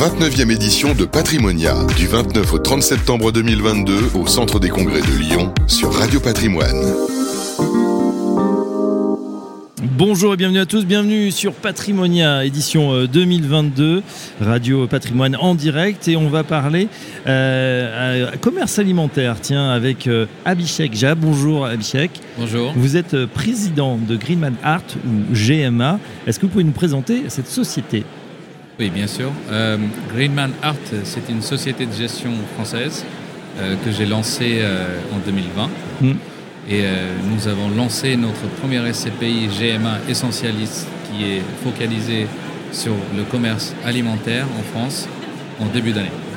29e édition de Patrimonia, du 29 au 30 septembre 2022 au Centre des Congrès de Lyon sur Radio Patrimoine. Bonjour et bienvenue à tous, bienvenue sur Patrimonia, édition 2022, euh, Radio Patrimoine en direct et on va parler euh, commerce alimentaire, tiens, avec euh, Abhishek Jab. Bonjour Abhishek. Bonjour. Vous êtes euh, président de Greenman Art ou GMA. Est-ce que vous pouvez nous présenter cette société? Oui, bien sûr. Greenman Art, c'est une société de gestion française que j'ai lancée en 2020. Et euh, nous avons lancé notre premier SCPI GMA Essentialiste qui est focalisé sur le commerce alimentaire en France en début d'année.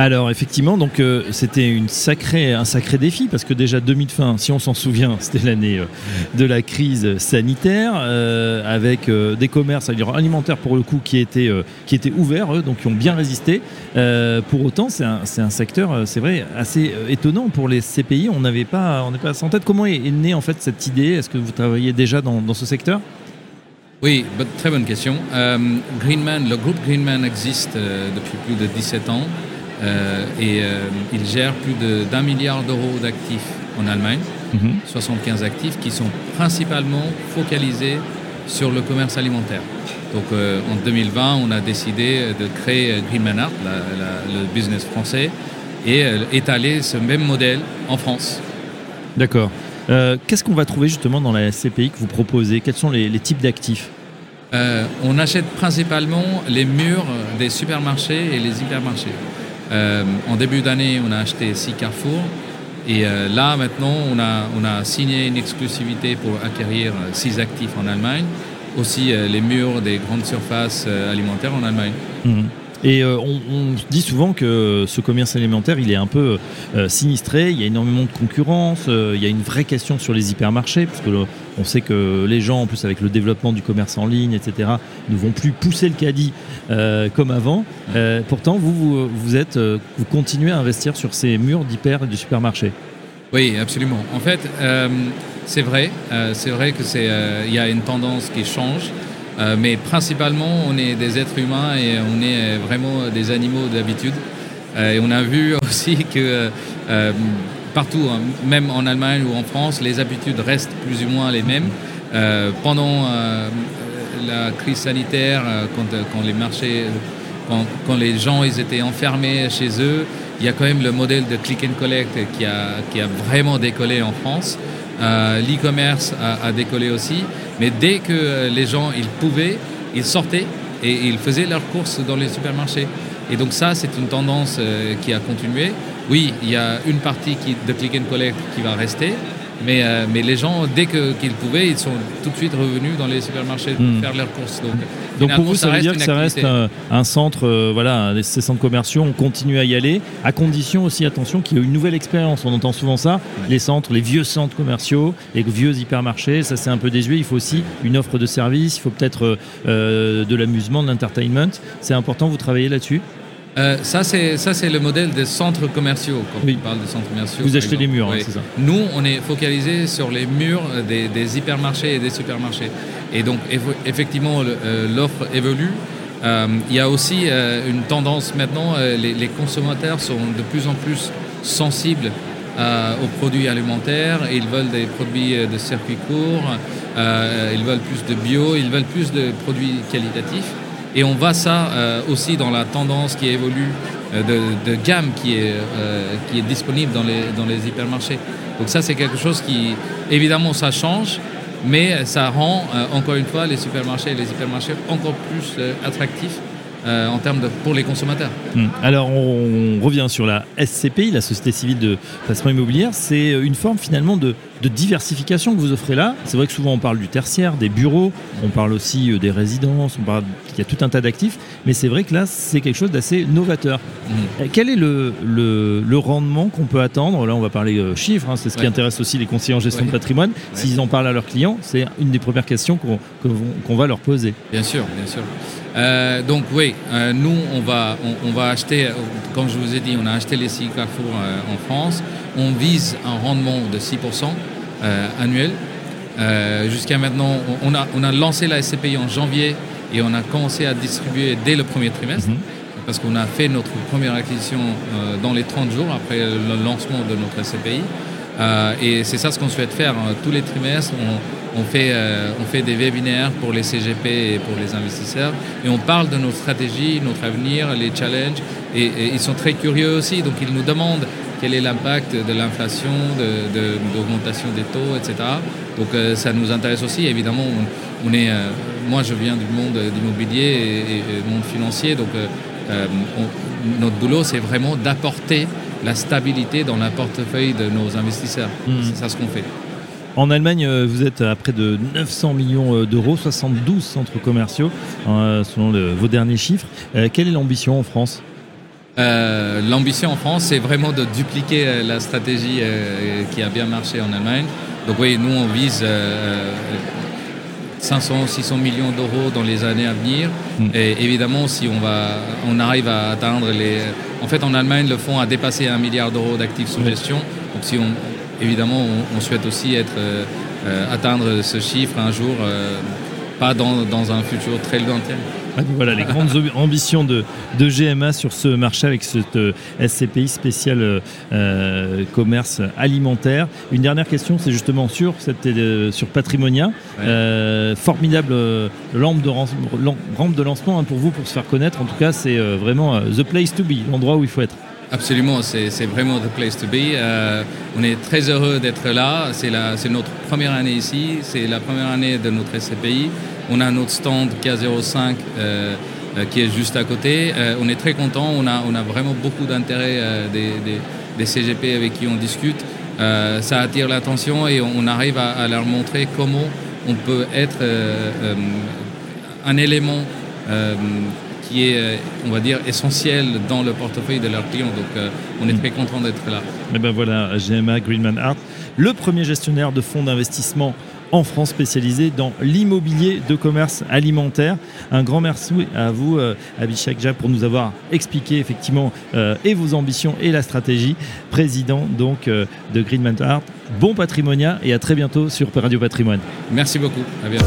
Alors effectivement, donc euh, c'était un sacré défi parce que déjà 2020, si on s'en souvient, c'était l'année euh, de la crise sanitaire euh, avec des commerces alimentaires pour le coup qui étaient, qui étaient ouverts, eux, donc qui ont bien résisté. pour autant, c'est un, secteur, c'est vrai, assez étonnant pour les CPI. On n'avait pas, on n'est pas en tête. Comment est, née en fait cette idée? Est-ce que vous travaillez déjà dans, dans ce secteur? Oui, très bonne question. Greenman, le groupe Greenman existe depuis plus de 17 ans. Euh, et euh, il gère plus d'un milliard d'euros d'actifs en Allemagne, 75 mhm. actifs qui sont principalement focalisés sur le commerce alimentaire. Donc euh, en 2020, on a décidé de créer Greenman Art, le business français, et étaler ce même modèle en France. D'accord. Qu'est-ce qu'on va trouver justement dans la SCPI que vous proposez? Quels sont les, les types d'actifs? On achète principalement les murs des supermarchés et les hypermarchés. Euh, en début d'année, on a acheté six Carrefour. Et euh, là, maintenant, on a, signé une exclusivité pour acquérir six actifs en Allemagne. Aussi euh, les murs des grandes surfaces alimentaires en Allemagne. Mhm. Et on, on, dit souvent que ce commerce alimentaire, il est un peu sinistré, il y a énormément de concurrence, il y a une vraie question sur les hypermarchés, parce que on sait que les gens, en plus avec le développement du commerce en ligne, etc., ne vont plus pousser le caddie euh, comme avant. Euh, pourtant, vous, vous, êtes, euh, vous continuez à investir sur ces murs d'hyper et de supermarchés. Oui, absolument. En fait, c'est vrai. c'est vrai que c'est, il y a une tendance qui change. Mais principalement, on est des êtres humains et on est vraiment des animaux d'habitude. et on a vu aussi que partout, hein, même en Allemagne ou en France, les habitudes restent plus ou moins les mêmes. Euh, pendant euh, la crise sanitaire, euh, quand, les marchés, quand, les gens ils étaient enfermés chez eux, il y a quand même le modèle de click and collect qui a, qui a vraiment décollé en France. L'e-commerce a, a, décollé aussi, mais dès que les gens ils pouvaient, ils sortaient et ils faisaient leurs courses dans les supermarchés. Et donc ça, c'est une tendance qui a continué. Oui, il y a une partie de click and collect qui va rester, mais, euh, mais les gens, dès qu'ils pouvaient, ils sont tout de suite revenus dans les supermarchés pour hmm. faire leurs courses. Donc, pour vous, ça, veut dire que ça reste un, centre, euh, voilà, ces centres commerciaux, on continue à y aller, à condition aussi, attention, qu'il y ait une nouvelle expérience. On entend souvent ça, les centres, les vieux centres commerciaux, les vieux hypermarchés, ça c'est un peu désuet. Il faut aussi une offre de service, il faut peut-être euh, de l'amusement, de l'entertainment. C'est important, vous travaillez là-dessus? Euh, ça, c'est le modèle des centres commerciaux, quand on parle de centres commerciaux. Vous achetez des murs, hein, c'est ça Nous, on est focalisé sur les murs des, hypermarchés et des supermarchés. Et donc, effectivement, euh, l'offre évolue. Euh, il y a aussi une tendance maintenant, les, consommateurs sont de plus en plus sensibles aux produits alimentaires. Ils veulent des produits de circuit court, ils veulent plus de bio, ils veulent plus de produits qualitatifs. Et on voit ça euh, aussi dans la tendance qui évolue euh, de, gamme qui est, euh, qui est disponible dans les, dans les hypermarchés. Donc ça, c'est quelque chose qui, évidemment, ça change, mais ça rend, encore une fois, les supermarchés et les hypermarchés encore plus attractifs euh, en termes de, pour les consommateurs. Hmm. Alors on, revient sur la SCPI, la Société civile de placement immobilier. C'est une forme finalement de, diversification que vous offrez là. C'est vrai que souvent on parle du tertiaire, des bureaux, on parle aussi euh, des résidences, on parle qu'il y a tout un tas d'actifs, mais c'est vrai que là c'est quelque chose d'assez novateur. Hmm. Euh, quel est le, le, rendement qu'on peut attendre? Là on va parler chiffres, hein, c'est ce qui intéresse aussi les conseillers en gestion de patrimoine. S'ils en parlent à leurs clients, c'est une des premières questions qu'on va leur poser. Bien sûr, bien sûr. Euh, donc oui, euh, nous on va, on, va acheter, comme je vous ai dit, on a acheté les six Carrefour euh, en France. On vise un rendement de 6% annuel. Jusqu'à maintenant, on a, on a lancé la SCPI en janvier et on a commencé à distribuer dès le premier trimestre. Mhm. Parce qu'on a fait notre première acquisition dans les 30 jours après le lancement de notre SCPI. Et c'est ça ce qu'on souhaite faire. hein. Tous les trimestres, on, on fait, euh, on fait des webinaires pour les CGP et pour les investisseurs. Et on parle de notre stratégie, notre avenir, les challenges. Et, et ils sont très curieux aussi. Donc ils nous demandent quel est l'impact de l'inflation, de, de- d'augmentation des taux, etc. Donc euh, ça nous intéresse aussi. Évidemment, on, on est, euh, moi je viens du monde d'immobilier et, et- monde financier. Donc on- notre boulot, c'est vraiment d'apporter la stabilité dans le portefeuille de nos investisseurs. Mhm. C'est ça ce qu'on fait. En Allemagne, euh, vous êtes à près de 900 millions euh, d'euros, 72 centres commerciaux, euh, selon le- vos derniers chiffres. Quelle est l'ambition en France? Euh, L'ambition en France, c'est vraiment de dupliquer la stratégie qui a bien marché en Allemagne. Donc oui, nous, on vise euh, 500, 600 millions d'euros dans les années à venir. Mm. Et évidemment, si on, va, on arrive à atteindre les... En fait, en Allemagne, le fonds a dépassé un milliard d'euros d'actifs sous gestion. Donc si on, évidemment, on, on souhaite aussi être, euh, euh, atteindre ce chiffre un jour, euh, pas dans, dans un futur très lointain. Ah, Voilà les grandes ambitions de, de GMA sur ce marché avec cette SCPI spécial euh, euh, commerce alimentaire. Une dernière question, c'est justement sur, cette, euh, sur Patrimonia. Ouais. Euh, formidable de rampe de lancement hein, pour vous, pour se faire connaître. En tout cas, c'est vraiment the place to be, l'endroit où il faut être. Absolument, c'est vraiment the place to be. Euh, on est très heureux d'être là. C'est notre première année ici. C'est la première année de notre SCPI. On a notre stand K05 euh, euh, qui est juste à côté. Euh, on est très content. On a, on a vraiment beaucoup d'intérêt euh, des, des- des CGP avec qui on discute. Euh, ça attire l'attention et on, arrive à, à leur montrer comment on peut être un élément qui est, euh, on va dire, essentiel dans le portefeuille de leurs clients. Donc, euh, on est très content d'être là. Et ben voilà, GMA Greenman Art, le premier gestionnaire de fonds d'investissement en France spécialisé dans l'immobilier de commerce alimentaire. Un grand merci à vous, euh, Abhishek Jha, pour nous avoir expliqué effectivement euh, et vos ambitions et la stratégie. Président donc euh, de Greenman Art. Bon patrimonia et à très bientôt sur Radio Patrimoine. Merci beaucoup. À bientôt.